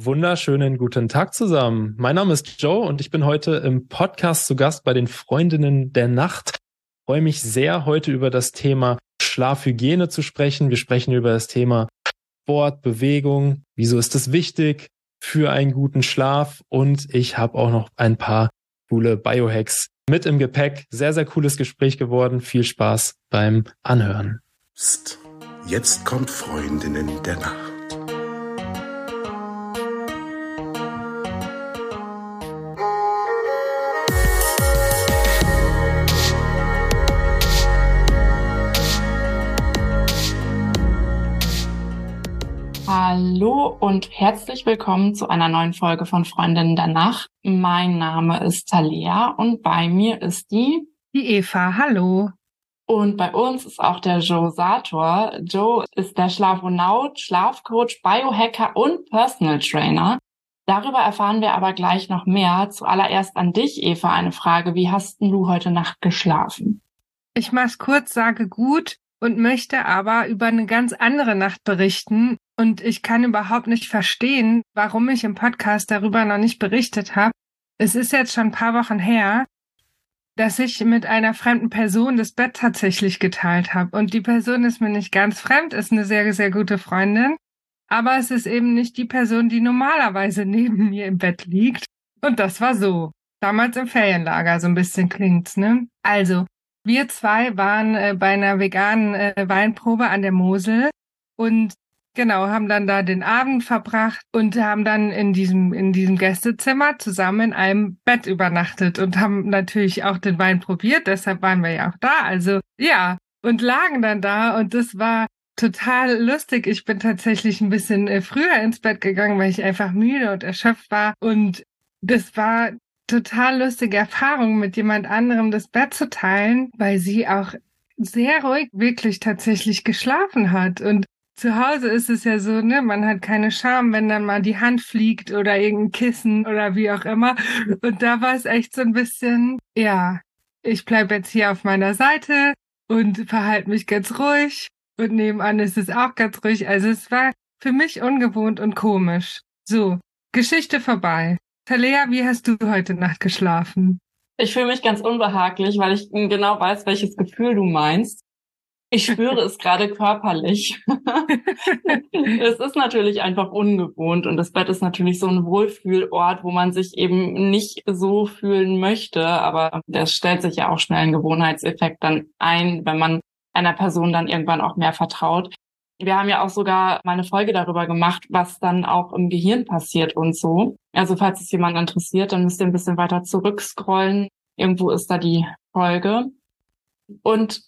Wunderschönen guten Tag zusammen. Mein Name ist Joe und ich bin heute im Podcast zu Gast bei den Freundinnen der Nacht. Ich freue mich sehr, heute über das Thema Schlafhygiene zu sprechen. Wir sprechen über das Thema Sport, Bewegung. Wieso ist es wichtig für einen guten Schlaf? Und ich habe auch noch ein paar coole Biohacks mit im Gepäck. Sehr, sehr cooles Gespräch geworden. Viel Spaß beim Anhören. Psst. Jetzt kommt Freundinnen der Nacht. Hallo und herzlich willkommen zu einer neuen Folge von Freundinnen der Nacht. Mein Name ist Talia und bei mir ist die die Eva. Hallo. Und bei uns ist auch der Joe Sator. Joe ist der Schlafonaut, Schlafcoach, Biohacker und Personal Trainer. Darüber erfahren wir aber gleich noch mehr. Zuallererst an dich, Eva, eine Frage. Wie hast du heute Nacht geschlafen? Ich mach's kurz, sage gut und möchte aber über eine ganz andere Nacht berichten. Und ich kann überhaupt nicht verstehen, warum ich im Podcast darüber noch nicht berichtet habe. Es ist jetzt schon ein paar Wochen her, dass ich mit einer fremden Person das Bett tatsächlich geteilt habe. Und die Person ist mir nicht ganz fremd, ist eine sehr, sehr gute Freundin. Aber es ist eben nicht die Person, die normalerweise neben mir im Bett liegt. Und das war so. Damals im Ferienlager, so ein bisschen klingt's, ne? Also, wir zwei waren äh, bei einer veganen äh, Weinprobe an der Mosel und Genau, haben dann da den Abend verbracht und haben dann in diesem, in diesem Gästezimmer zusammen in einem Bett übernachtet und haben natürlich auch den Wein probiert, deshalb waren wir ja auch da. Also ja, und lagen dann da und das war total lustig. Ich bin tatsächlich ein bisschen äh, früher ins Bett gegangen, weil ich einfach müde und erschöpft war und das war total lustige Erfahrung, mit jemand anderem das Bett zu teilen, weil sie auch sehr ruhig wirklich tatsächlich geschlafen hat und zu Hause ist es ja so, ne, man hat keine Scham, wenn dann mal die Hand fliegt oder irgendein Kissen oder wie auch immer. Und da war es echt so ein bisschen, ja, ich bleib jetzt hier auf meiner Seite und verhalte mich ganz ruhig. Und nebenan ist es auch ganz ruhig. Also es war für mich ungewohnt und komisch. So, Geschichte vorbei. Talea, wie hast du heute Nacht geschlafen? Ich fühle mich ganz unbehaglich, weil ich genau weiß, welches Gefühl du meinst. Ich spüre es gerade körperlich. es ist natürlich einfach ungewohnt und das Bett ist natürlich so ein Wohlfühlort, wo man sich eben nicht so fühlen möchte, aber das stellt sich ja auch schnell ein Gewohnheitseffekt dann ein, wenn man einer Person dann irgendwann auch mehr vertraut. Wir haben ja auch sogar mal eine Folge darüber gemacht, was dann auch im Gehirn passiert und so. Also falls es jemand interessiert, dann müsst ihr ein bisschen weiter zurückscrollen. Irgendwo ist da die Folge. Und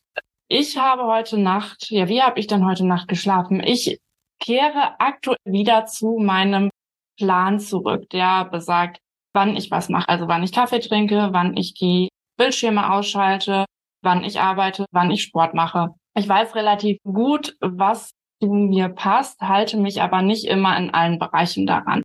ich habe heute Nacht, ja, wie habe ich denn heute Nacht geschlafen? Ich kehre aktuell wieder zu meinem Plan zurück, der besagt, wann ich was mache. Also wann ich Kaffee trinke, wann ich die Bildschirme ausschalte, wann ich arbeite, wann ich Sport mache. Ich weiß relativ gut, was zu mir passt, halte mich aber nicht immer in allen Bereichen daran.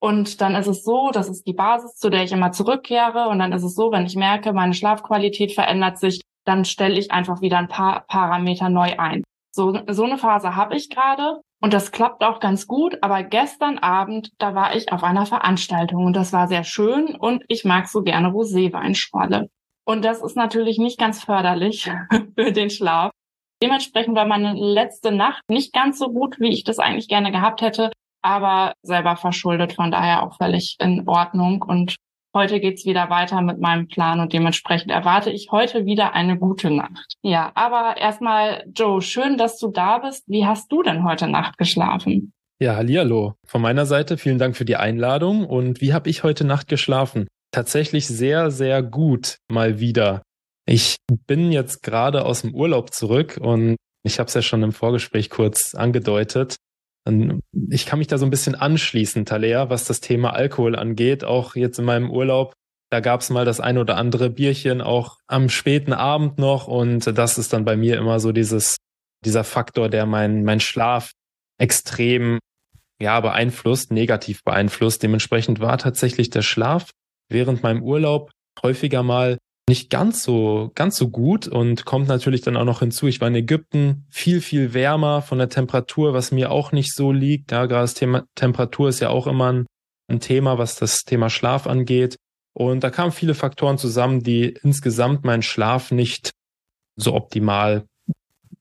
Und dann ist es so, das ist die Basis, zu der ich immer zurückkehre. Und dann ist es so, wenn ich merke, meine Schlafqualität verändert sich, dann stelle ich einfach wieder ein paar Parameter neu ein. So, so eine Phase habe ich gerade und das klappt auch ganz gut. Aber gestern Abend, da war ich auf einer Veranstaltung und das war sehr schön und ich mag so gerne Roséweinschorle. Und das ist natürlich nicht ganz förderlich für den Schlaf. Dementsprechend war meine letzte Nacht nicht ganz so gut, wie ich das eigentlich gerne gehabt hätte, aber selber verschuldet, von daher auch völlig in Ordnung. Und Heute geht's wieder weiter mit meinem Plan und dementsprechend erwarte ich heute wieder eine gute Nacht. Ja, aber erstmal, Joe, schön, dass du da bist. Wie hast du denn heute Nacht geschlafen? Ja, hallihallo. Von meiner Seite vielen Dank für die Einladung. Und wie habe ich heute Nacht geschlafen? Tatsächlich sehr, sehr gut mal wieder. Ich bin jetzt gerade aus dem Urlaub zurück und ich habe es ja schon im Vorgespräch kurz angedeutet. Ich kann mich da so ein bisschen anschließen, Talea, was das Thema Alkohol angeht. Auch jetzt in meinem Urlaub, da gab es mal das ein oder andere Bierchen, auch am späten Abend noch. Und das ist dann bei mir immer so dieses, dieser Faktor, der mein, mein Schlaf extrem ja, beeinflusst, negativ beeinflusst. Dementsprechend war tatsächlich der Schlaf während meinem Urlaub häufiger mal nicht ganz so, ganz so gut und kommt natürlich dann auch noch hinzu. Ich war in Ägypten viel, viel wärmer von der Temperatur, was mir auch nicht so liegt. Ja, gerade das Thema Temperatur ist ja auch immer ein, ein Thema, was das Thema Schlaf angeht. Und da kamen viele Faktoren zusammen, die insgesamt meinen Schlaf nicht so optimal,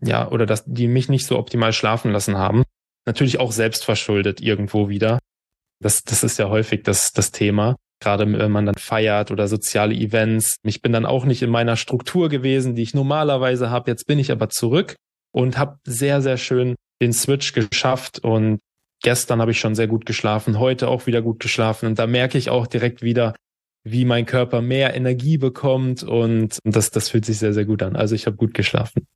ja, oder dass die mich nicht so optimal schlafen lassen haben. Natürlich auch selbst verschuldet irgendwo wieder. Das, das ist ja häufig das, das Thema gerade wenn man dann feiert oder soziale Events. Ich bin dann auch nicht in meiner Struktur gewesen, die ich normalerweise habe. Jetzt bin ich aber zurück und habe sehr, sehr schön den Switch geschafft und gestern habe ich schon sehr gut geschlafen, heute auch wieder gut geschlafen und da merke ich auch direkt wieder, wie mein Körper mehr Energie bekommt und das, das fühlt sich sehr, sehr gut an. Also ich habe gut geschlafen.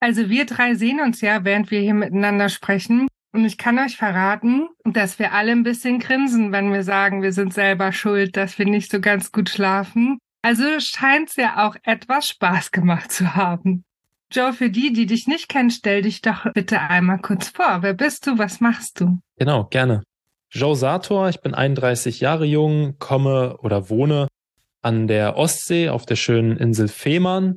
Also wir drei sehen uns ja, während wir hier miteinander sprechen. Und ich kann euch verraten, dass wir alle ein bisschen grinsen, wenn wir sagen, wir sind selber schuld, dass wir nicht so ganz gut schlafen. Also scheint es ja auch etwas Spaß gemacht zu haben. Joe, für die, die dich nicht kennen, stell dich doch bitte einmal kurz vor. Wer bist du? Was machst du? Genau, gerne. Joe Sator, ich bin 31 Jahre jung, komme oder wohne an der Ostsee auf der schönen Insel Fehmarn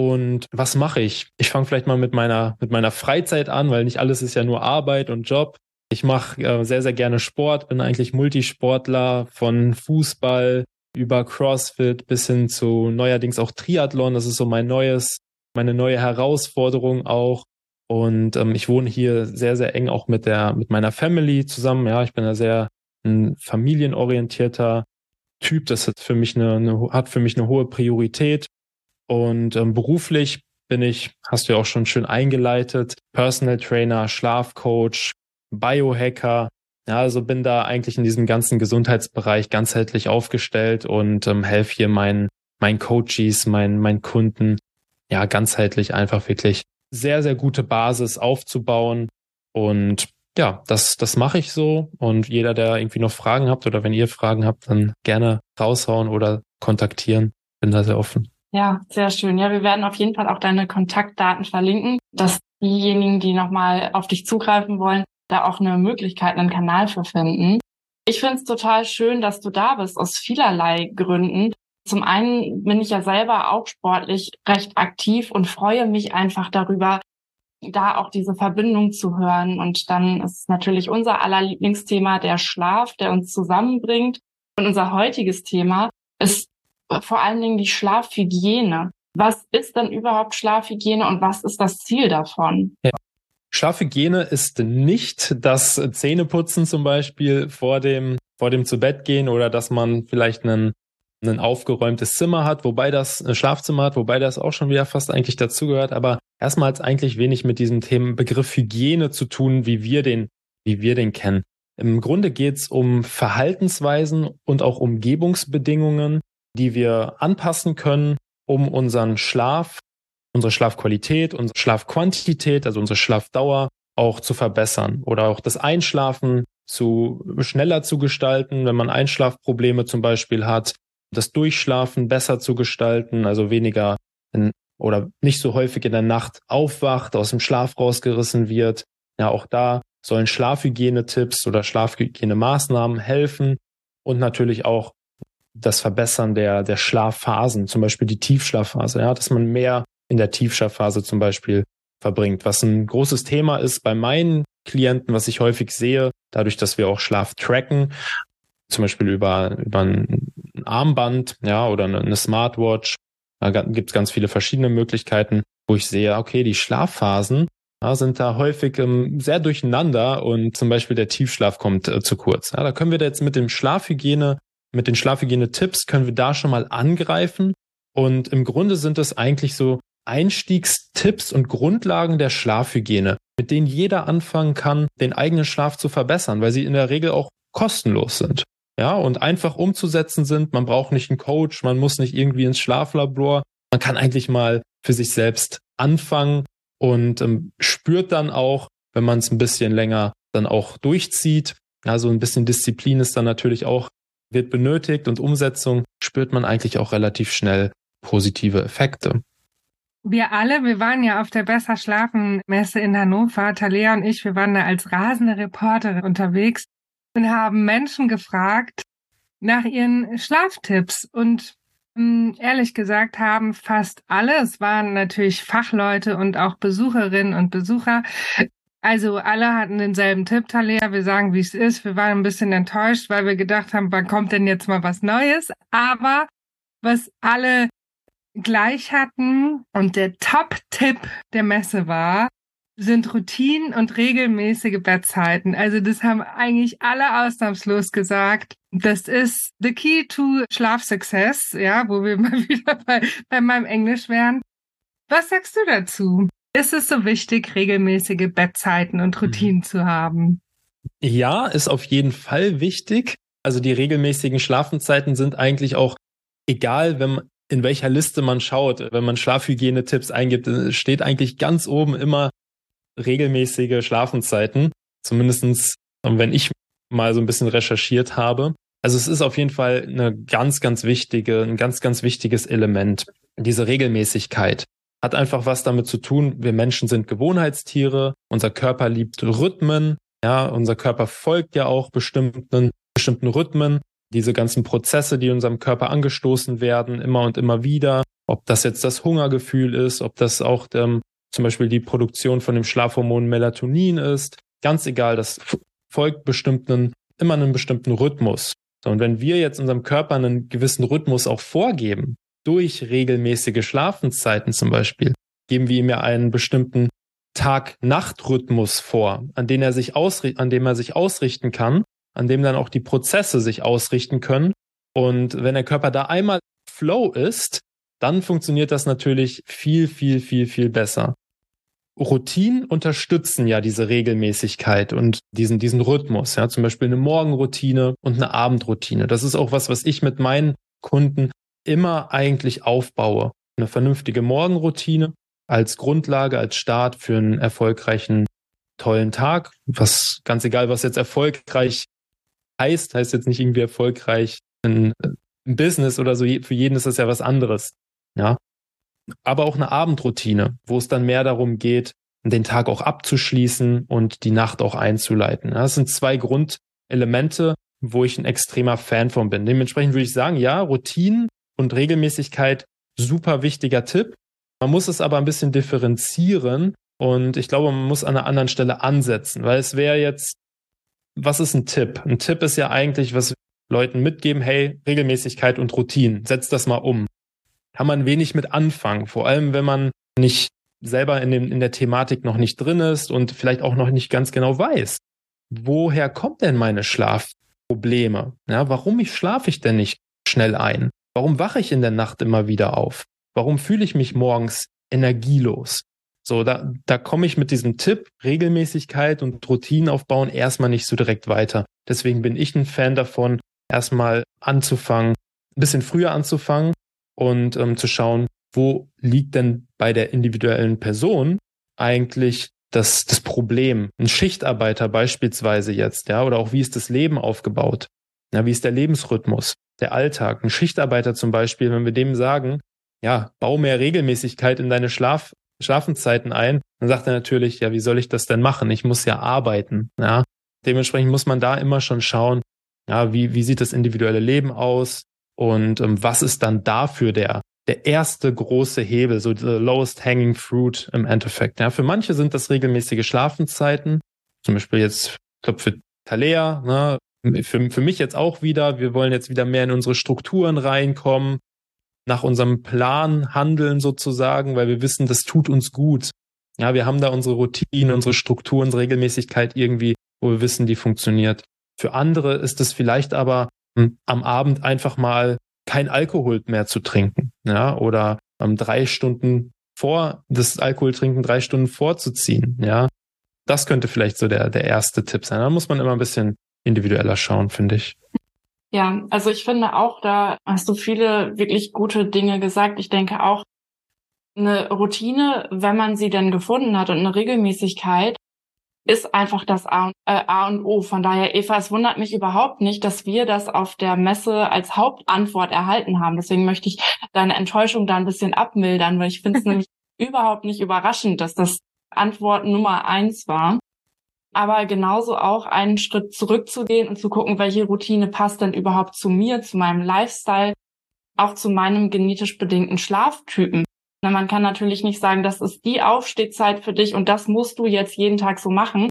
und was mache ich? Ich fange vielleicht mal mit meiner, mit meiner Freizeit an, weil nicht alles ist ja nur Arbeit und Job. Ich mache äh, sehr, sehr gerne Sport, bin eigentlich Multisportler von Fußball über CrossFit bis hin zu neuerdings auch Triathlon. Das ist so mein neues, meine neue Herausforderung auch. Und ähm, ich wohne hier sehr, sehr eng auch mit der, mit meiner Family zusammen. Ja, ich bin da sehr ein familienorientierter Typ. Das hat für mich eine, eine hat für mich eine hohe Priorität. Und ähm, beruflich bin ich, hast du ja auch schon schön eingeleitet, Personal Trainer, Schlafcoach, Biohacker. Ja, also bin da eigentlich in diesem ganzen Gesundheitsbereich ganzheitlich aufgestellt und ähm, helfe hier meinen, meinen Coaches, meinen, meinen Kunden, ja, ganzheitlich einfach wirklich sehr, sehr gute Basis aufzubauen. Und ja, das, das mache ich so. Und jeder, der irgendwie noch Fragen habt oder wenn ihr Fragen habt, dann gerne raushauen oder kontaktieren. Bin da sehr offen. Ja, sehr schön. Ja, wir werden auf jeden Fall auch deine Kontaktdaten verlinken, dass diejenigen, die nochmal auf dich zugreifen wollen, da auch eine Möglichkeit, einen Kanal für finden. Ich finde es total schön, dass du da bist, aus vielerlei Gründen. Zum einen bin ich ja selber auch sportlich recht aktiv und freue mich einfach darüber, da auch diese Verbindung zu hören. Und dann ist natürlich unser aller Lieblingsthema der Schlaf, der uns zusammenbringt. Und unser heutiges Thema ist vor allen Dingen die Schlafhygiene. Was ist denn überhaupt Schlafhygiene und was ist das Ziel davon? Ja. Schlafhygiene ist nicht das Zähneputzen zum Beispiel vor dem, vor dem zu Bett gehen oder dass man vielleicht einen, ein aufgeräumtes Zimmer hat, wobei das ein Schlafzimmer hat, wobei das auch schon wieder fast eigentlich dazugehört. Aber erstmal hat es eigentlich wenig mit diesem Themenbegriff Hygiene zu tun, wie wir den, wie wir den kennen. Im Grunde geht es um Verhaltensweisen und auch Umgebungsbedingungen, die wir anpassen können, um unseren Schlaf, unsere Schlafqualität, unsere Schlafquantität, also unsere Schlafdauer auch zu verbessern oder auch das Einschlafen zu schneller zu gestalten, wenn man Einschlafprobleme zum Beispiel hat, das Durchschlafen besser zu gestalten, also weniger in, oder nicht so häufig in der Nacht aufwacht, aus dem Schlaf rausgerissen wird. Ja, auch da sollen Schlafhygienetipps oder Schlafhygienemaßnahmen helfen und natürlich auch das Verbessern der, der Schlafphasen, zum Beispiel die Tiefschlafphase, ja, dass man mehr in der Tiefschlafphase zum Beispiel verbringt, was ein großes Thema ist bei meinen Klienten, was ich häufig sehe, dadurch, dass wir auch Schlaf tracken, zum Beispiel über, über ein Armband, ja, oder eine Smartwatch. Da gibt es ganz viele verschiedene Möglichkeiten, wo ich sehe, okay, die Schlafphasen ja, sind da häufig ähm, sehr durcheinander und zum Beispiel der Tiefschlaf kommt äh, zu kurz. Ja, da können wir da jetzt mit dem Schlafhygiene mit den Schlafhygiene-Tipps können wir da schon mal angreifen. Und im Grunde sind es eigentlich so Einstiegstipps und Grundlagen der Schlafhygiene, mit denen jeder anfangen kann, den eigenen Schlaf zu verbessern, weil sie in der Regel auch kostenlos sind. Ja, und einfach umzusetzen sind. Man braucht nicht einen Coach, man muss nicht irgendwie ins Schlaflabor. Man kann eigentlich mal für sich selbst anfangen und ähm, spürt dann auch, wenn man es ein bisschen länger dann auch durchzieht. Ja, so ein bisschen Disziplin ist dann natürlich auch wird benötigt und Umsetzung spürt man eigentlich auch relativ schnell positive Effekte. Wir alle, wir waren ja auf der Besser Schlafen Messe in Hannover, Talea und ich, wir waren da als rasende Reporterin unterwegs und haben Menschen gefragt nach ihren Schlaftipps. Und Hm, ehrlich gesagt haben fast alle, es waren natürlich Fachleute und auch Besucherinnen und Besucher, also alle hatten denselben Tipp, Talia. Wir sagen, wie es ist. Wir waren ein bisschen enttäuscht, weil wir gedacht haben, wann kommt denn jetzt mal was Neues? Aber was alle gleich hatten und der Top-Tipp der Messe war, sind Routinen und regelmäßige Bettzeiten. Also das haben eigentlich alle ausnahmslos gesagt. Das ist the key to Schlafsuccess, ja, wo wir mal wieder bei, bei meinem Englisch wären. Was sagst du dazu? Ist es so wichtig, regelmäßige Bettzeiten und Routinen mhm. zu haben? Ja, ist auf jeden Fall wichtig. Also die regelmäßigen Schlafenzeiten sind eigentlich auch egal, wenn in welcher Liste man schaut. Wenn man Schlafhygienetipps eingibt, äh, steht eigentlich ganz oben immer regelmäßige Schlafenzeiten. Zumindestens, ähm, wenn ich mal so ein bisschen recherchiert habe. Also es ist auf jeden Fall eine ganz, ganz wichtige, ein ganz, ganz wichtiges Element. Diese Regelmäßigkeit hat einfach was damit zu tun. Wir Menschen sind Gewohnheitstiere. Unser Körper liebt Rhythmen. Ja, unser Körper folgt ja auch bestimmten, bestimmten Rhythmen. Diese ganzen Prozesse, die in unserem Körper angestoßen werden, immer und immer wieder. Ob das jetzt das Hungergefühl ist, ob das auch ähm, zum Beispiel die Produktion von dem Schlafhormon Melatonin ist. Ganz egal, das folgt bestimmten, immer einem bestimmten Rhythmus. So, und wenn wir jetzt unserem Körper einen gewissen Rhythmus auch vorgeben, durch regelmäßige Schlafenszeiten zum Beispiel, geben wir ihm ja einen bestimmten Tag-Nacht-Rhythmus vor, an den er sich an dem er sich ausrichten kann, an dem dann auch die Prozesse sich ausrichten können. Und wenn der Körper da einmal Flow ist, dann funktioniert das natürlich viel, viel, viel, viel besser. Routinen unterstützen ja diese Regelmäßigkeit und diesen, diesen Rhythmus. Ja, zum Beispiel eine Morgenroutine und eine Abendroutine. Das ist auch was, was ich mit meinen Kunden immer eigentlich aufbaue. Eine vernünftige Morgenroutine als Grundlage, als Start für einen erfolgreichen, tollen Tag. Was ganz egal, was jetzt erfolgreich heißt, heißt jetzt nicht irgendwie erfolgreich in, in Business oder so. Für jeden ist das ja was anderes. Ja. Aber auch eine Abendroutine, wo es dann mehr darum geht, den Tag auch abzuschließen und die Nacht auch einzuleiten. Das sind zwei Grundelemente, wo ich ein extremer Fan von bin. Dementsprechend würde ich sagen, ja, Routinen und Regelmäßigkeit super wichtiger Tipp. Man muss es aber ein bisschen differenzieren und ich glaube, man muss an einer anderen Stelle ansetzen, weil es wäre jetzt, was ist ein Tipp? Ein Tipp ist ja eigentlich, was Leuten mitgeben, hey, Regelmäßigkeit und Routinen, setz das mal um. Kann man wenig mit anfangen, vor allem wenn man nicht selber in, dem, in der Thematik noch nicht drin ist und vielleicht auch noch nicht ganz genau weiß, woher kommt denn meine Schlafprobleme? Ja, warum schlafe ich denn nicht schnell ein? Warum wache ich in der Nacht immer wieder auf? Warum fühle ich mich morgens energielos? So, da, da komme ich mit diesem Tipp, Regelmäßigkeit und Routinen aufbauen, erstmal nicht so direkt weiter. Deswegen bin ich ein Fan davon, erstmal anzufangen, ein bisschen früher anzufangen und ähm, zu schauen, wo liegt denn bei der individuellen Person eigentlich das, das Problem? Ein Schichtarbeiter beispielsweise jetzt, ja, oder auch wie ist das Leben aufgebaut? Ja, wie ist der Lebensrhythmus? Der Alltag. Ein Schichtarbeiter zum Beispiel, wenn wir dem sagen, ja, bau mehr Regelmäßigkeit in deine Schlaf Schlafenszeiten ein, dann sagt er natürlich, ja, wie soll ich das denn machen? Ich muss ja arbeiten. Ja, dementsprechend muss man da immer schon schauen, ja, wie, wie sieht das individuelle Leben aus und ähm, was ist dann dafür der, der erste große Hebel, so the lowest hanging fruit im Endeffekt. Ja, für manche sind das regelmäßige Schlafenszeiten, zum Beispiel jetzt, ich glaube, für Talea, ne, für, für mich jetzt auch wieder, wir wollen jetzt wieder mehr in unsere Strukturen reinkommen, nach unserem Plan handeln sozusagen, weil wir wissen, das tut uns gut. Ja, wir haben da unsere Routinen, unsere Strukturen, unsere Regelmäßigkeit irgendwie, wo wir wissen, die funktioniert. Für andere ist es vielleicht aber hm, am Abend einfach mal kein Alkohol mehr zu trinken, ja, oder ähm, drei Stunden vor das Alkoholtrinken drei Stunden vorzuziehen, ja. Das könnte vielleicht so der, der erste Tipp sein. Da muss man immer ein bisschen individueller schauen, finde ich. Ja, also ich finde auch, da hast du viele wirklich gute Dinge gesagt. Ich denke auch, eine Routine, wenn man sie denn gefunden hat und eine Regelmäßigkeit, ist einfach das A und, äh, A und O. Von daher, Eva, es wundert mich überhaupt nicht, dass wir das auf der Messe als Hauptantwort erhalten haben. Deswegen möchte ich deine Enttäuschung da ein bisschen abmildern, weil ich finde es nämlich überhaupt nicht überraschend, dass das Antwort Nummer eins war aber genauso auch einen Schritt zurückzugehen und zu gucken, welche Routine passt denn überhaupt zu mir, zu meinem Lifestyle. auch zu meinem genetisch bedingten Schlaftypen. Na, man kann natürlich nicht sagen, das ist die Aufstehzeit für dich und das musst du jetzt jeden Tag so machen,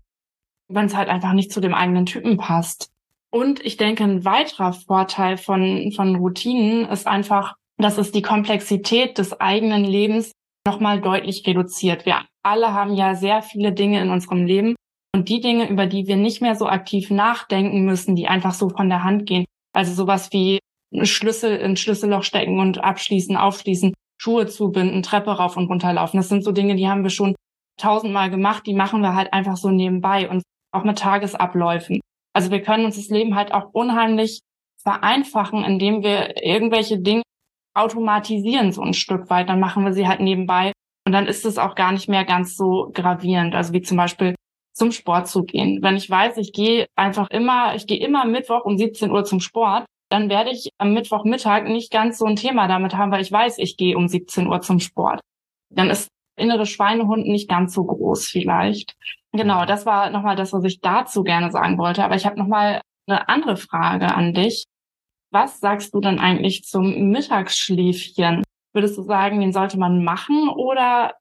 wenn es halt einfach nicht zu dem eigenen Typen passt. Und ich denke, ein weiterer Vorteil von, von Routinen ist einfach, dass es die Komplexität des eigenen Lebens nochmal deutlich reduziert. Wir alle haben ja sehr viele Dinge in unserem Leben und die Dinge, über die wir nicht mehr so aktiv nachdenken müssen, die einfach so von der Hand gehen. Also sowas wie Schlüssel in Schlüsselloch stecken und abschließen, aufschließen, Schuhe zubinden, Treppe rauf und runterlaufen. Das sind so Dinge, die haben wir schon tausendmal gemacht, die machen wir halt einfach so nebenbei und auch mit Tagesabläufen. Also wir können uns das Leben halt auch unheimlich vereinfachen, indem wir irgendwelche Dinge automatisieren so ein Stück weit. Dann machen wir sie halt nebenbei und dann ist es auch gar nicht mehr ganz so gravierend. Also wie zum Beispiel zum Sport zu gehen. Wenn ich weiß, ich gehe einfach immer, ich gehe immer Mittwoch um 17 Uhr zum Sport, dann werde ich am Mittwochmittag nicht ganz so ein Thema damit haben, weil ich weiß, ich gehe um 17 Uhr zum Sport. Dann ist innere Schweinehund nicht ganz so groß vielleicht. Genau, das war nochmal das, was ich dazu gerne sagen wollte. Aber ich habe nochmal eine andere Frage an dich. Was sagst du denn eigentlich zum Mittagsschläfchen? Würdest du sagen, den sollte man machen oder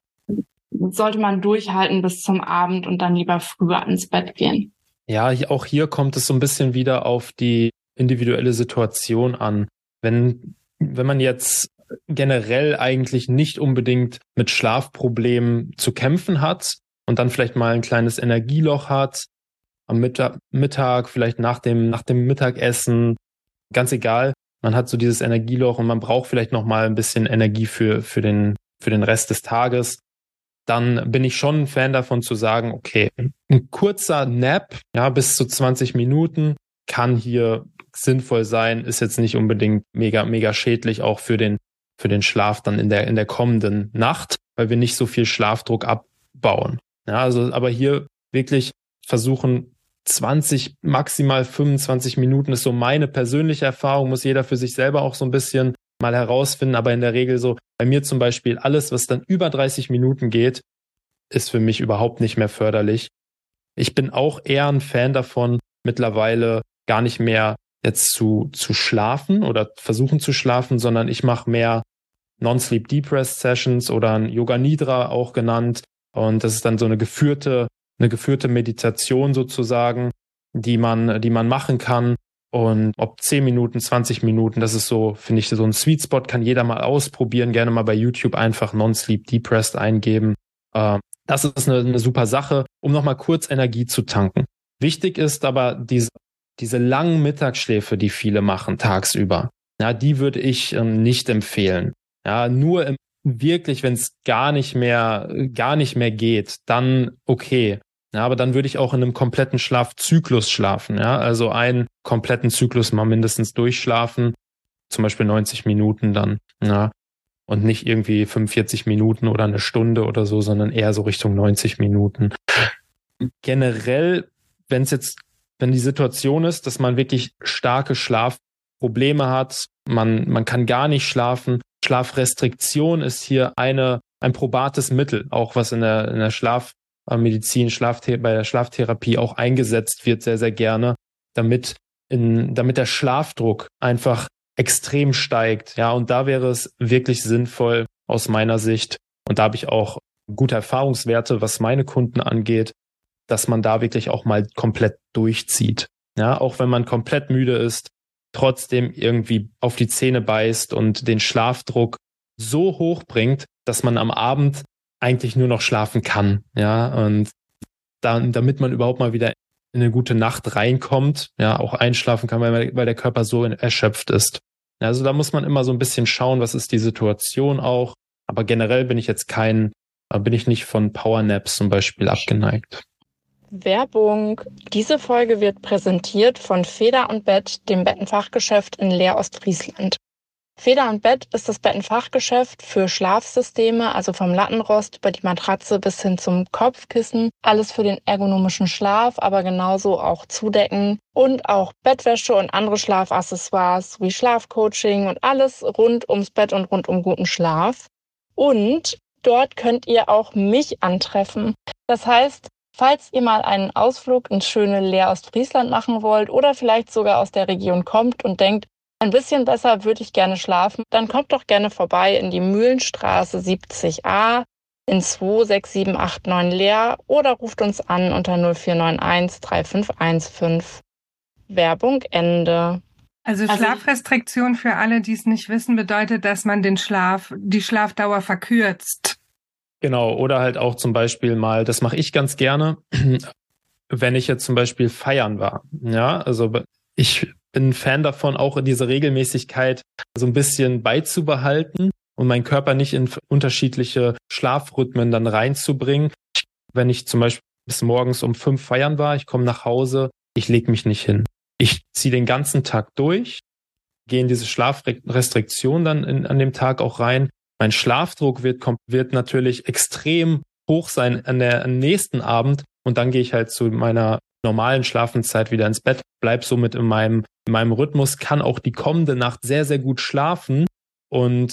sollte man durchhalten bis zum Abend und dann lieber früher ins Bett gehen? Ja, auch hier kommt es so ein bisschen wieder auf die individuelle Situation an. Wenn, wenn man jetzt generell eigentlich nicht unbedingt mit Schlafproblemen zu kämpfen hat und dann vielleicht mal ein kleines Energieloch hat, am Mittag, vielleicht nach dem, nach dem Mittagessen, ganz egal, man hat so dieses Energieloch und man braucht vielleicht noch mal ein bisschen Energie für, für den, für den Rest des Tages dann bin ich schon ein Fan davon zu sagen, okay, ein kurzer Nap, ja, bis zu 20 Minuten kann hier sinnvoll sein, ist jetzt nicht unbedingt mega, mega schädlich auch für den, für den Schlaf dann in der, in der kommenden Nacht, weil wir nicht so viel Schlafdruck abbauen. Ja, also, aber hier wirklich versuchen, 20, maximal 25 Minuten ist so meine persönliche Erfahrung, muss jeder für sich selber auch so ein bisschen mal herausfinden, aber in der Regel so, bei mir zum Beispiel, alles, was dann über 30 Minuten geht, ist für mich überhaupt nicht mehr förderlich. Ich bin auch eher ein Fan davon, mittlerweile gar nicht mehr jetzt zu, zu schlafen oder versuchen zu schlafen, sondern ich mache mehr Non-Sleep Deep Rest Sessions oder ein Yoga Nidra auch genannt. Und das ist dann so eine geführte, eine geführte Meditation sozusagen, die man, die man machen kann, und ob 10 Minuten, 20 Minuten, das ist so, finde ich, so ein Sweet Spot, kann jeder mal ausprobieren. Gerne mal bei YouTube einfach Non-Sleep Depressed eingeben. Äh, das ist eine, eine super Sache, um nochmal kurz Energie zu tanken. Wichtig ist aber diese, diese langen Mittagsschläfe, die viele machen tagsüber. Ja, die würde ich ähm, nicht empfehlen. Ja, nur im, wirklich, wenn es gar nicht mehr, gar nicht mehr geht, dann okay. Ja, aber dann würde ich auch in einem kompletten Schlafzyklus schlafen. Ja, also einen kompletten Zyklus mal mindestens durchschlafen, zum Beispiel 90 Minuten dann. Ja, und nicht irgendwie 45 Minuten oder eine Stunde oder so, sondern eher so Richtung 90 Minuten. Generell, wenn es jetzt, wenn die Situation ist, dass man wirklich starke Schlafprobleme hat, man, man kann gar nicht schlafen. Schlafrestriktion ist hier eine, ein probates Mittel, auch was in der, in der Schlaf, Medizin, Schlafthe bei der Schlaftherapie auch eingesetzt wird, sehr, sehr gerne, damit, in, damit der Schlafdruck einfach extrem steigt. Ja, und da wäre es wirklich sinnvoll aus meiner Sicht, und da habe ich auch gute Erfahrungswerte, was meine Kunden angeht, dass man da wirklich auch mal komplett durchzieht. Ja, auch wenn man komplett müde ist, trotzdem irgendwie auf die Zähne beißt und den Schlafdruck so hoch bringt, dass man am Abend eigentlich nur noch schlafen kann. Ja, und dann, damit man überhaupt mal wieder in eine gute Nacht reinkommt, ja, auch einschlafen kann, weil, weil der Körper so erschöpft ist. Also da muss man immer so ein bisschen schauen, was ist die Situation auch. Aber generell bin ich jetzt kein, bin ich nicht von Powernaps zum Beispiel abgeneigt. Werbung. Diese Folge wird präsentiert von Feder und Bett, dem Bettenfachgeschäft in Leer Ostfriesland. Feder und Bett ist das Bettenfachgeschäft für Schlafsysteme, also vom Lattenrost über die Matratze bis hin zum Kopfkissen. Alles für den ergonomischen Schlaf, aber genauso auch Zudecken und auch Bettwäsche und andere Schlafaccessoires wie Schlafcoaching und alles rund ums Bett und rund um guten Schlaf. Und dort könnt ihr auch mich antreffen. Das heißt, Falls ihr mal einen Ausflug ins schöne Leer Ostfriesland machen wollt oder vielleicht sogar aus der Region kommt und denkt, Ein bisschen besser würde ich gerne schlafen. Dann kommt doch gerne vorbei in die Mühlenstraße 70a in 26789 Leer oder ruft uns an unter 0491 3515. Werbung Ende. Also, also Schlafrestriktion für alle, die es nicht wissen, bedeutet, dass man den Schlaf, die Schlafdauer verkürzt. Genau, oder halt auch zum Beispiel mal, das mache ich ganz gerne, wenn ich jetzt zum Beispiel feiern war. Ja, also ich bin Fan davon, auch diese Regelmäßigkeit so ein bisschen beizubehalten und meinen Körper nicht in unterschiedliche Schlafrhythmen dann reinzubringen. Wenn ich zum Beispiel bis morgens um fünf feiern war, ich komme nach Hause, ich lege mich nicht hin. Ich ziehe den ganzen Tag durch, gehe in diese Schlafrestriktion dann in, an dem Tag auch rein. Mein Schlafdruck wird, wird natürlich extrem hoch sein an der, am nächsten Abend und dann gehe ich halt zu meiner normalen Schlafenszeit wieder ins Bett, bleib somit in meinem, in meinem Rhythmus, kann auch die kommende Nacht sehr, sehr gut schlafen und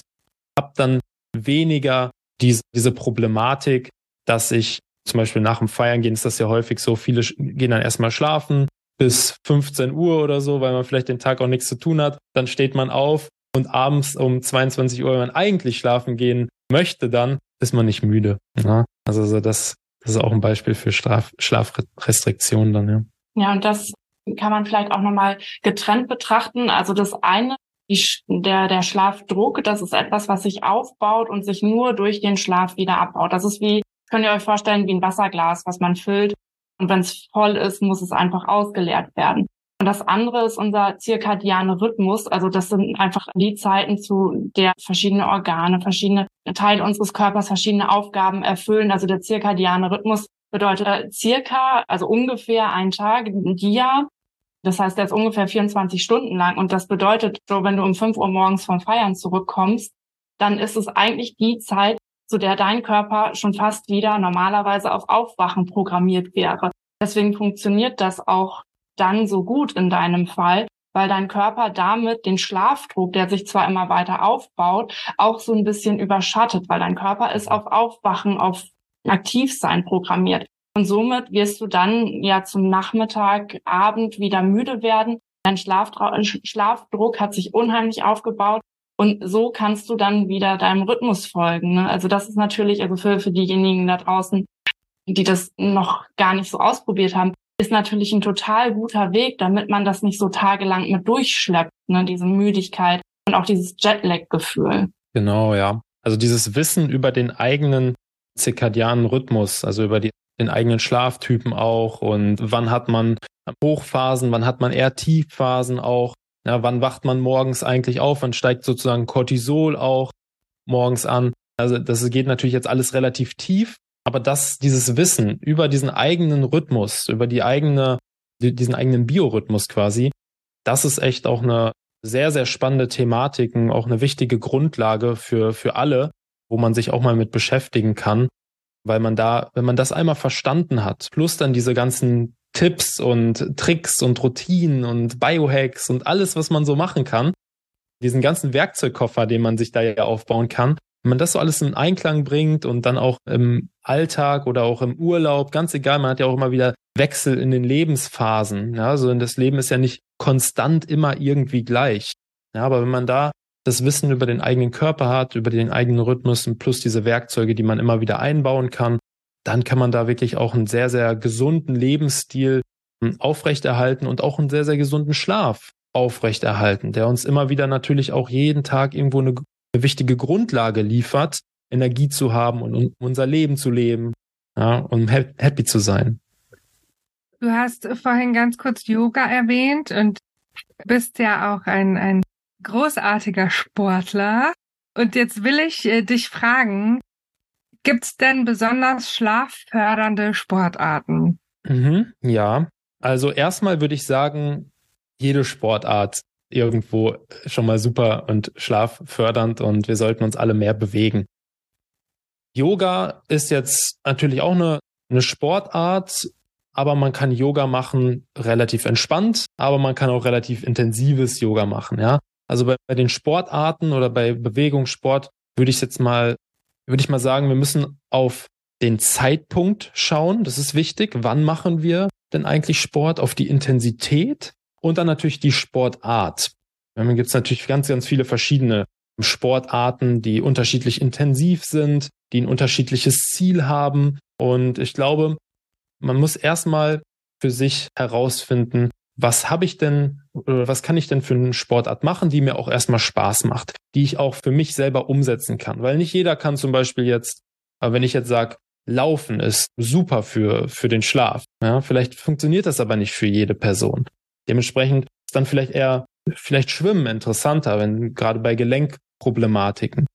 habe dann weniger diese, diese Problematik, dass ich zum Beispiel nach dem Feiern gehen, ist das ja häufig so, viele gehen dann erstmal schlafen bis 15 Uhr oder so, weil man vielleicht den Tag auch nichts zu tun hat. Dann steht man auf und abends um 22 Uhr, wenn man eigentlich schlafen gehen möchte, dann ist man nicht müde. Ja? Also das, das ist auch ein Beispiel für Schlaf, Schlafrestriktionen dann, ja. Ja, und das kann man vielleicht auch nochmal getrennt betrachten. Also das eine die, der, der Schlafdruck, das ist etwas, was sich aufbaut und sich nur durch den Schlaf wieder abbaut. Das ist wie, könnt ihr euch vorstellen, wie ein Wasserglas, was man füllt. Und wenn es voll ist, muss es einfach ausgeleert werden. Und das andere ist unser zirkadiane Rhythmus. Also das sind einfach die Zeiten, zu der verschiedene Organe, verschiedene Teile unseres Körpers verschiedene Aufgaben erfüllen. Also der zirkadiane Rhythmus bedeutet äh, circa, also ungefähr ein Tag, ein Dia. Das heißt, der ist ungefähr 24 Stunden lang. Und das bedeutet, so wenn du um 5 Uhr morgens vom Feiern zurückkommst, dann ist es eigentlich die Zeit, zu der dein Körper schon fast wieder normalerweise auf Aufwachen programmiert wäre. Deswegen funktioniert das auch dann so gut in deinem Fall, weil dein Körper damit den Schlafdruck, der sich zwar immer weiter aufbaut, auch so ein bisschen überschattet, weil dein Körper ist auf Aufwachen, auf Aktivsein programmiert. Und somit wirst du dann ja zum Nachmittag, Abend wieder müde werden. Dein Schlafdruck hat sich unheimlich aufgebaut. Und so kannst du dann wieder deinem Rhythmus folgen. Ne? Also das ist natürlich, also für, für diejenigen da draußen, die das noch gar nicht so ausprobiert haben, ist natürlich ein total guter Weg, damit man das nicht so tagelang mit durchschleppt, ne? diese Müdigkeit und auch dieses Jetlag-Gefühl. Genau, ja. Also dieses Wissen über den eigenen zirkadianen Rhythmus, also über die den eigenen Schlaftypen auch und wann hat man Hochphasen, wann hat man eher Tiefphasen auch. Ja, wann wacht man morgens eigentlich auf? Wann steigt sozusagen Cortisol auch morgens an? Also das geht natürlich jetzt alles relativ tief, aber das, dieses Wissen über diesen eigenen Rhythmus, über die eigene, diesen eigenen Biorhythmus quasi, das ist echt auch eine sehr, sehr spannende Thematik, auch eine wichtige Grundlage für, für alle, wo man sich auch mal mit beschäftigen kann weil man da, wenn man das einmal verstanden hat, plus dann diese ganzen Tipps und Tricks und Routinen und Biohacks und alles, was man so machen kann, diesen ganzen Werkzeugkoffer, den man sich da ja aufbauen kann, wenn man das so alles in Einklang bringt und dann auch im Alltag oder auch im Urlaub, ganz egal, man hat ja auch immer wieder Wechsel in den Lebensphasen. Ja, also das Leben ist ja nicht konstant immer irgendwie gleich. Ja, aber wenn man da das Wissen über den eigenen Körper hat, über den eigenen Rhythmus und plus diese Werkzeuge, die man immer wieder einbauen kann, dann kann man da wirklich auch einen sehr, sehr gesunden Lebensstil hm, aufrechterhalten und auch einen sehr, sehr gesunden Schlaf aufrechterhalten, der uns immer wieder natürlich auch jeden Tag irgendwo eine, eine wichtige Grundlage liefert, Energie zu haben und um unser Leben zu leben ja, und happy zu sein. Du hast vorhin ganz kurz Yoga erwähnt und bist ja auch ein, ein großartiger Sportler. Und jetzt will ich äh, dich fragen, gibt's denn besonders schlaffördernde Sportarten? Mhm, ja, also erstmal würde ich sagen, jede Sportart irgendwo schon mal super und schlaffördernd und wir sollten uns alle mehr bewegen. Yoga ist jetzt natürlich auch eine, eine Sportart, aber man kann Yoga machen relativ entspannt, aber man kann auch relativ intensives Yoga machen, ja. Also bei, bei den Sportarten oder bei Bewegungssport würde ich jetzt mal, würde ich mal sagen, wir müssen auf den Zeitpunkt schauen. Das ist wichtig. Wann machen wir denn eigentlich Sport? Auf die Intensität und dann natürlich die Sportart. Dann gibt es natürlich ganz, ganz viele verschiedene Sportarten, die unterschiedlich intensiv sind, die ein unterschiedliches Ziel haben. Und ich glaube, man muss erstmal für sich herausfinden, was habe ich denn oder was kann ich denn für eine Sportart machen, die mir auch erstmal Spaß macht, die ich auch für mich selber umsetzen kann. Weil nicht jeder kann zum Beispiel jetzt, wenn ich jetzt sage, Laufen ist super für, für den Schlaf. Ja, vielleicht funktioniert das aber nicht für jede Person. Dementsprechend ist dann vielleicht eher, vielleicht Schwimmen interessanter, wenn gerade bei Gelenkproblematiken.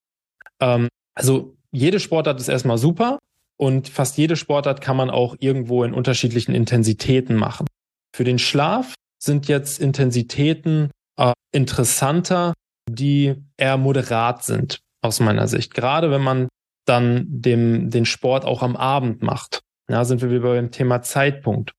Ähm, also jede Sportart ist erstmal super und fast jede Sportart kann man auch irgendwo in unterschiedlichen Intensitäten machen. Für den Schlaf sind jetzt Intensitäten äh, interessanter, die eher moderat sind, aus meiner Sicht. Gerade wenn man dann dem, den Sport auch am Abend macht. Ja, sind wir wieder beim Thema Zeitpunkt.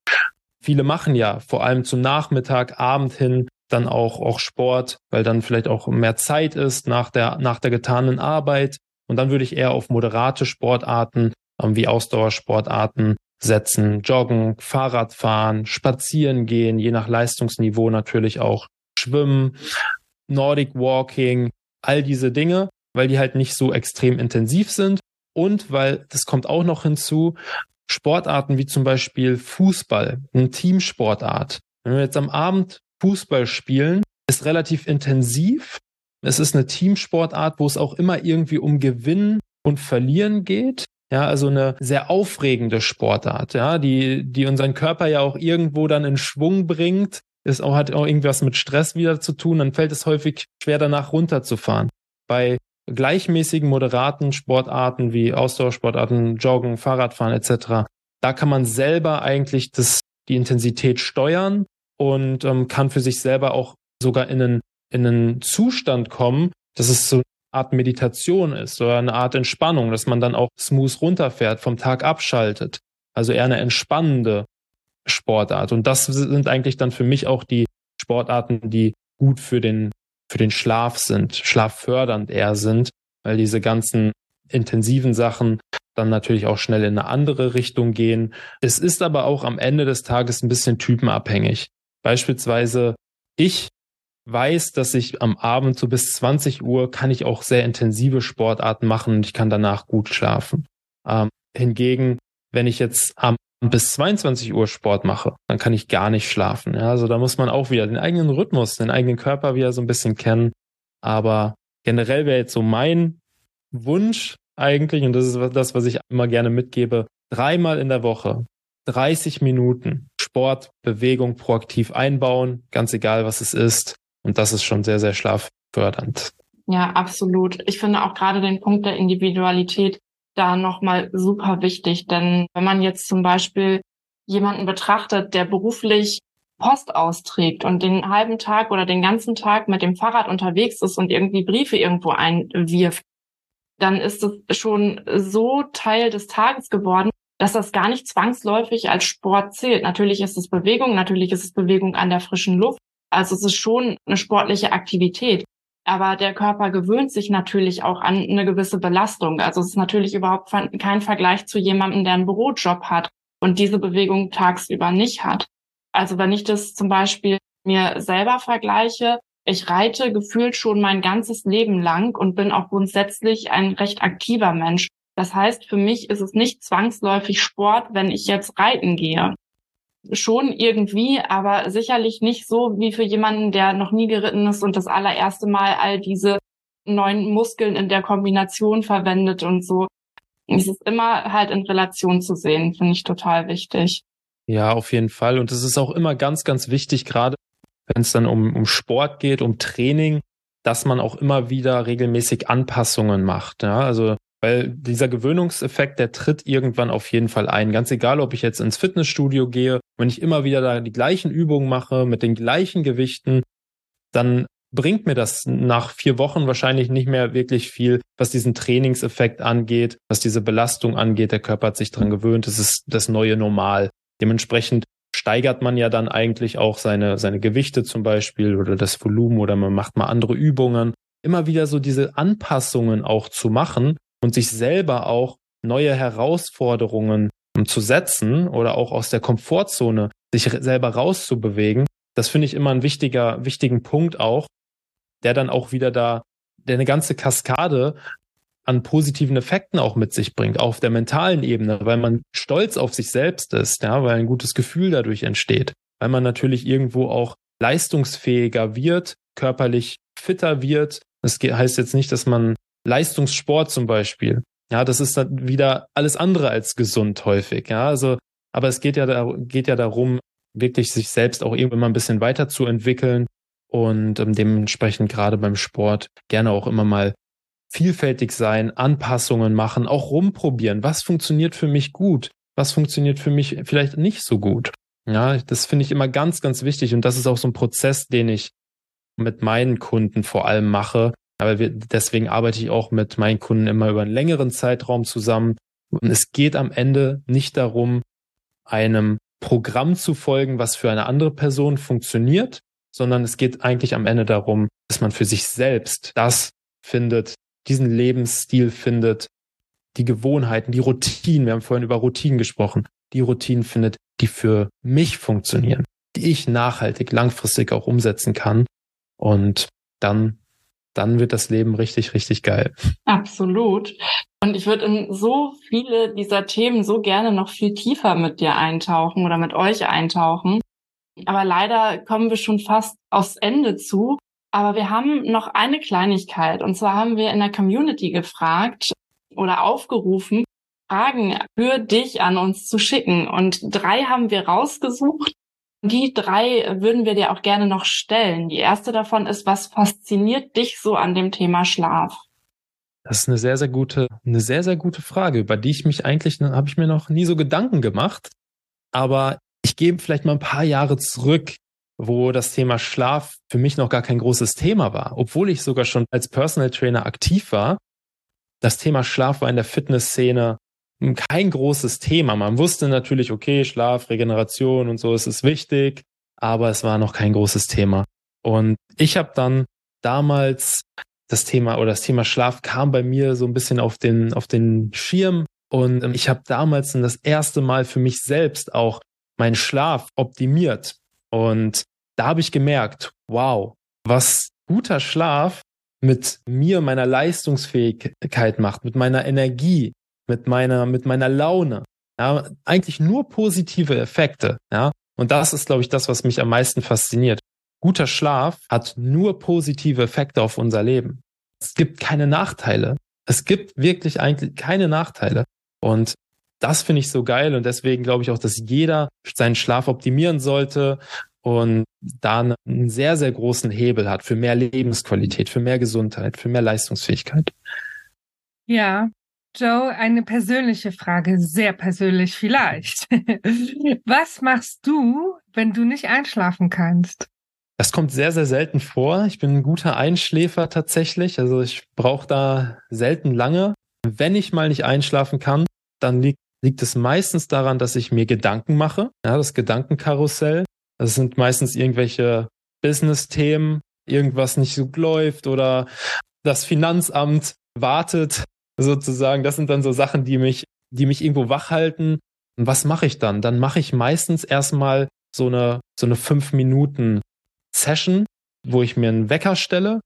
Viele machen ja vor allem zum Nachmittag, Abend hin dann auch, auch Sport, weil dann vielleicht auch mehr Zeit ist nach der, nach der getanen Arbeit. Und dann würde ich eher auf moderate Sportarten ähm, wie Ausdauersportarten setzen, joggen, Fahrradfahren, spazieren gehen, je nach Leistungsniveau natürlich auch schwimmen, Nordic Walking, all diese Dinge, weil die halt nicht so extrem intensiv sind und weil, das kommt auch noch hinzu, Sportarten wie zum Beispiel Fußball, eine Teamsportart. Wenn wir jetzt am Abend Fußball spielen, ist relativ intensiv. Es ist eine Teamsportart, wo es auch immer irgendwie um Gewinnen und Verlieren geht. Ja, also eine sehr aufregende Sportart, ja, die, die unseren Körper ja auch irgendwo dann in Schwung bringt. Es auch, hat auch irgendwas mit Stress wieder zu tun, dann fällt es häufig schwer danach runterzufahren. Bei gleichmäßigen, moderaten Sportarten wie Ausdauersportarten, Joggen, Fahrradfahren etc., da kann man selber eigentlich das, die Intensität steuern und ähm, kann für sich selber auch sogar in einen, in einen Zustand kommen, dass es so Art Meditation ist oder eine Art Entspannung, dass man dann auch smooth runterfährt, vom Tag abschaltet. Also eher eine entspannende Sportart. Und das sind eigentlich dann für mich auch die Sportarten, die gut für den, für den Schlaf sind, schlaffördernd eher sind, weil diese ganzen intensiven Sachen dann natürlich auch schnell in eine andere Richtung gehen. Es ist aber auch am Ende des Tages ein bisschen typenabhängig. Beispielsweise ich weiß, dass ich am Abend so bis 20 Uhr kann ich auch sehr intensive Sportarten machen und ich kann danach gut schlafen. Ähm, hingegen, wenn ich jetzt am bis 22 Uhr Sport mache, dann kann ich gar nicht schlafen. Ja, also da muss man auch wieder den eigenen Rhythmus, den eigenen Körper wieder so ein bisschen kennen. Aber generell wäre jetzt so mein Wunsch eigentlich, und das ist das, was ich immer gerne mitgebe, dreimal in der Woche, 30 Minuten Sport, Bewegung proaktiv einbauen, ganz egal was es ist. Und das ist schon sehr, sehr schlaffördernd. Ja, absolut. Ich finde auch gerade den Punkt der Individualität da nochmal super wichtig. Denn wenn man jetzt zum Beispiel jemanden betrachtet, der beruflich Post austrägt und den halben Tag oder den ganzen Tag mit dem Fahrrad unterwegs ist und irgendwie Briefe irgendwo einwirft, dann ist es schon so Teil des Tages geworden, dass das gar nicht zwangsläufig als Sport zählt. Natürlich ist es Bewegung, natürlich ist es Bewegung an der frischen Luft, also es ist schon eine sportliche Aktivität. Aber der Körper gewöhnt sich natürlich auch an eine gewisse Belastung. Also es ist natürlich überhaupt kein Vergleich zu jemandem, der einen Bürojob hat und diese Bewegung tagsüber nicht hat. Also wenn ich das zum Beispiel mir selber vergleiche, ich reite gefühlt schon mein ganzes Leben lang und bin auch grundsätzlich ein recht aktiver Mensch. Das heißt, für mich ist es nicht zwangsläufig Sport, wenn ich jetzt reiten gehe schon irgendwie, aber sicherlich nicht so wie für jemanden, der noch nie geritten ist und das allererste Mal all diese neuen Muskeln in der Kombination verwendet und so. Es ist immer halt in Relation zu sehen, finde ich total wichtig. Ja, auf jeden Fall. Und es ist auch immer ganz, ganz wichtig, gerade wenn es dann um, um Sport geht, um Training, dass man auch immer wieder regelmäßig Anpassungen macht. Ja, also weil dieser Gewöhnungseffekt, der tritt irgendwann auf jeden Fall ein. Ganz egal, ob ich jetzt ins Fitnessstudio gehe, wenn ich immer wieder da die gleichen Übungen mache mit den gleichen Gewichten, dann bringt mir das nach vier Wochen wahrscheinlich nicht mehr wirklich viel, was diesen Trainingseffekt angeht, was diese Belastung angeht. Der Körper hat sich dran gewöhnt. Es ist das neue Normal. Dementsprechend steigert man ja dann eigentlich auch seine, seine Gewichte zum Beispiel oder das Volumen oder man macht mal andere Übungen. Immer wieder so diese Anpassungen auch zu machen, und sich selber auch neue Herausforderungen zu setzen oder auch aus der Komfortzone sich selber rauszubewegen, das finde ich immer ein wichtiger, wichtigen Punkt auch, der dann auch wieder da, der eine ganze Kaskade an positiven Effekten auch mit sich bringt, auf der mentalen Ebene, weil man stolz auf sich selbst ist, ja, weil ein gutes Gefühl dadurch entsteht, weil man natürlich irgendwo auch leistungsfähiger wird, körperlich fitter wird. Das heißt jetzt nicht, dass man Leistungssport zum Beispiel, ja, das ist dann wieder alles andere als gesund häufig, ja, also, aber es geht ja, da, geht ja darum, wirklich sich selbst auch irgendwann mal ein bisschen weiterzuentwickeln und ähm, dementsprechend gerade beim Sport gerne auch immer mal vielfältig sein, Anpassungen machen, auch rumprobieren. Was funktioniert für mich gut? Was funktioniert für mich vielleicht nicht so gut? Ja, das finde ich immer ganz, ganz wichtig. Und das ist auch so ein Prozess, den ich mit meinen Kunden vor allem mache. Aber wir, deswegen arbeite ich auch mit meinen Kunden immer über einen längeren Zeitraum zusammen. Und es geht am Ende nicht darum, einem Programm zu folgen, was für eine andere Person funktioniert, sondern es geht eigentlich am Ende darum, dass man für sich selbst das findet, diesen Lebensstil findet, die Gewohnheiten, die Routinen, wir haben vorhin über Routinen gesprochen, die Routinen findet, die für mich funktionieren, die ich nachhaltig, langfristig auch umsetzen kann. Und dann, dann wird das Leben richtig, richtig geil. Absolut. Und ich würde in so viele dieser Themen so gerne noch viel tiefer mit dir eintauchen oder mit euch eintauchen. Aber leider kommen wir schon fast aufs Ende zu. Aber wir haben noch eine Kleinigkeit. Und zwar haben wir in der Community gefragt oder aufgerufen, Fragen für dich an uns zu schicken. Und drei haben wir rausgesucht. Die drei würden wir dir auch gerne noch stellen. Die erste davon ist, was fasziniert dich so an dem Thema Schlaf? Das ist eine sehr, sehr gute, eine sehr, sehr gute Frage, über die ich mich eigentlich, habe ich mir noch nie so Gedanken gemacht. Aber ich gebe vielleicht mal ein paar Jahre zurück wo das Thema Schlaf für mich noch gar kein großes Thema war, obwohl ich sogar schon als Personal Trainer aktiv war. Das Thema Schlaf war in der Fitnessszene kein großes Thema. Man wusste natürlich, okay, Schlaf, Regeneration und so, es ist wichtig, aber es war noch kein großes Thema. Und ich habe dann damals das Thema oder das Thema Schlaf kam bei mir so ein bisschen auf den auf den Schirm und ich habe damals das erste Mal für mich selbst auch meinen Schlaf optimiert und da habe ich gemerkt, wow, was guter Schlaf mit mir, meiner Leistungsfähigkeit macht, mit meiner Energie, mit meiner, mit meiner Laune. Ja, eigentlich nur positive Effekte. Ja, und das ist, glaube ich, das, was mich am meisten fasziniert. Guter Schlaf hat nur positive Effekte auf unser Leben. Es gibt keine Nachteile. Es gibt wirklich eigentlich keine Nachteile. Und das finde ich so geil und deswegen glaube ich auch, dass jeder seinen Schlaf optimieren sollte und da einen sehr, sehr großen Hebel hat für mehr Lebensqualität, für mehr Gesundheit, für mehr Leistungsfähigkeit. Ja, Joe, eine persönliche Frage, sehr persönlich vielleicht. Was machst du, wenn du nicht einschlafen kannst? Das kommt sehr, sehr selten vor. Ich bin ein guter Einschläfer tatsächlich. Also ich brauche da selten lange. Wenn ich mal nicht einschlafen kann, dann liegt, liegt es meistens daran, dass ich mir Gedanken mache. Ja, das Gedankenkarussell. Das sind meistens irgendwelche Business-Themen, irgendwas nicht so läuft oder das Finanzamt wartet sozusagen. Das sind dann so Sachen, die mich, die mich irgendwo wach halten. Und was mache ich dann? Dann mache ich meistens erstmal so eine, so eine fünf Minuten Session, wo ich mir einen Wecker stelle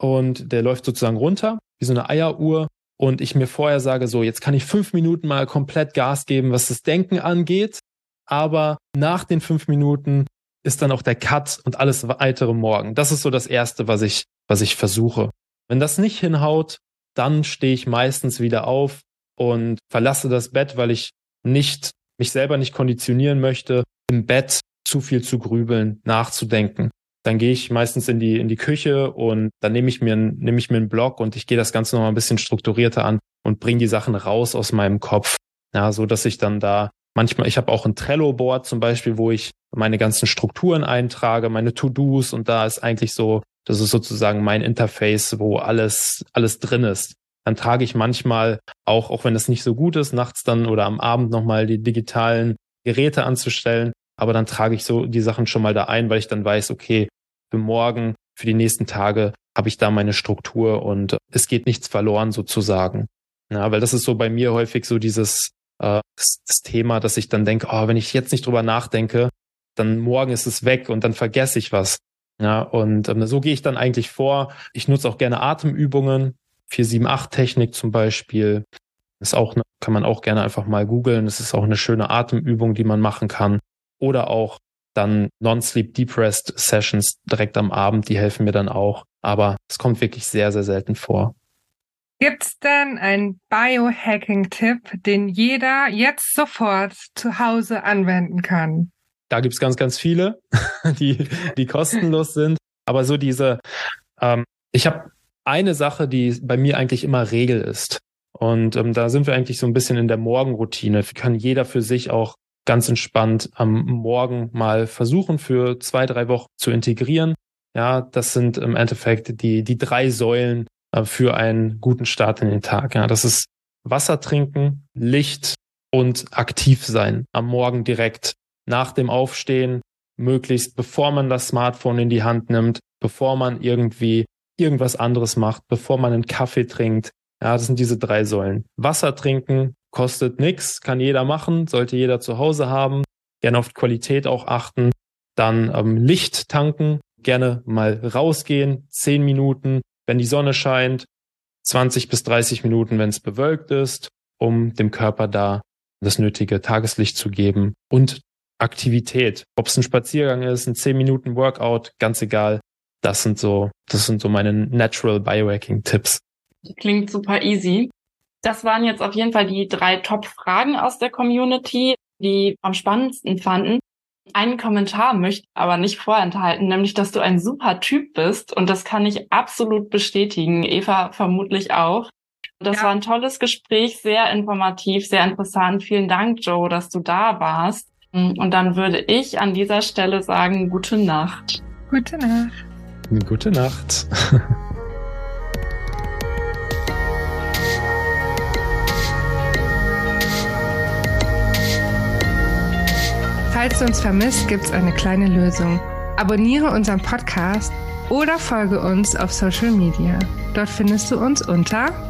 und der läuft sozusagen runter, wie so eine Eieruhr. Und ich mir vorher sage, so, jetzt kann ich fünf Minuten mal komplett Gas geben, was das Denken angeht. Aber nach den fünf Minuten ist dann auch der Cut und alles weitere morgen. Das ist so das Erste, was ich, was ich versuche. Wenn das nicht hinhaut, dann stehe ich meistens wieder auf und verlasse das Bett, weil ich nicht, mich selber nicht konditionieren möchte, im Bett zu viel zu grübeln, nachzudenken. Dann gehe ich meistens in die, in die Küche und dann nehme ich mir, nehme ich mir einen Block und ich gehe das Ganze nochmal ein bisschen strukturierter an und bringe die Sachen raus aus meinem Kopf. Ja, so dass ich dann da manchmal, ich habe auch ein Trello-Board zum Beispiel, wo ich meine ganzen Strukturen eintrage, meine To-Dos und da ist eigentlich so, das ist sozusagen mein Interface, wo alles, alles drin ist. Dann trage ich manchmal auch, auch wenn es nicht so gut ist, nachts dann oder am Abend nochmal die digitalen Geräte anzustellen. Aber dann trage ich so die Sachen schon mal da ein, weil ich dann weiß, okay, für morgen, für die nächsten Tage habe ich da meine Struktur und es geht nichts verloren sozusagen. Ja, weil das ist so bei mir häufig so dieses, äh, das, Thema, dass ich dann denke, oh, wenn ich jetzt nicht drüber nachdenke, dann morgen ist es weg und dann vergesse ich was. Ja, und ähm, so gehe ich dann eigentlich vor. Ich nutze auch gerne Atemübungen, 478-Technik zum Beispiel. Ist auch, ne, kann man auch gerne einfach mal googeln. Das ist auch eine schöne Atemübung, die man machen kann. Oder auch dann Non-Sleep Depressed Sessions direkt am Abend, die helfen mir dann auch. Aber es kommt wirklich sehr, sehr selten vor. Gibt's denn einen Biohacking-Tipp, den jeder jetzt sofort zu Hause anwenden kann? Da gibt's ganz, ganz viele, die, die kostenlos sind. Aber so diese, ähm, ich habe eine Sache, die bei mir eigentlich immer Regel ist. Und ähm, da sind wir eigentlich so ein bisschen in der Morgenroutine. Kann jeder für sich auch ganz entspannt am Morgen mal versuchen, für zwei, drei Wochen zu integrieren. Ja, das sind im Endeffekt die, die drei Säulen äh, für einen guten Start in den Tag. Ja, das ist Wasser trinken, Licht und aktiv sein am Morgen direkt nach dem Aufstehen, möglichst bevor man das Smartphone in die Hand nimmt, bevor man irgendwie irgendwas anderes macht, bevor man einen Kaffee trinkt. Ja, das sind diese drei Säulen. Wasser trinken kostet nichts, kann jeder machen, sollte jeder zu Hause haben. Gerne auf Qualität auch achten. Dann ähm, Licht tanken, gerne mal rausgehen, zehn Minuten, wenn die Sonne scheint, 20 bis 30 Minuten, wenn es bewölkt ist, um dem Körper da das nötige Tageslicht zu geben und Aktivität. Ob es ein Spaziergang ist, ein 10 Minuten Workout, ganz egal. Das sind so, das sind so meine Natural Biohacking Tipps. Klingt super easy. Das waren jetzt auf jeden Fall die drei Top-Fragen aus der Community, die am spannendsten fanden. Einen Kommentar möchte aber nicht vorenthalten, nämlich, dass du ein super Typ bist und das kann ich absolut bestätigen. Eva vermutlich auch. Das ja. war ein tolles Gespräch, sehr informativ, sehr interessant. Vielen Dank, Joe, dass du da warst. Und dann würde ich an dieser Stelle sagen, gute Nacht. Gute Nacht. Gute Nacht. Falls du uns vermisst, gibt es eine kleine Lösung. Abonniere unseren Podcast oder folge uns auf Social Media. Dort findest du uns unter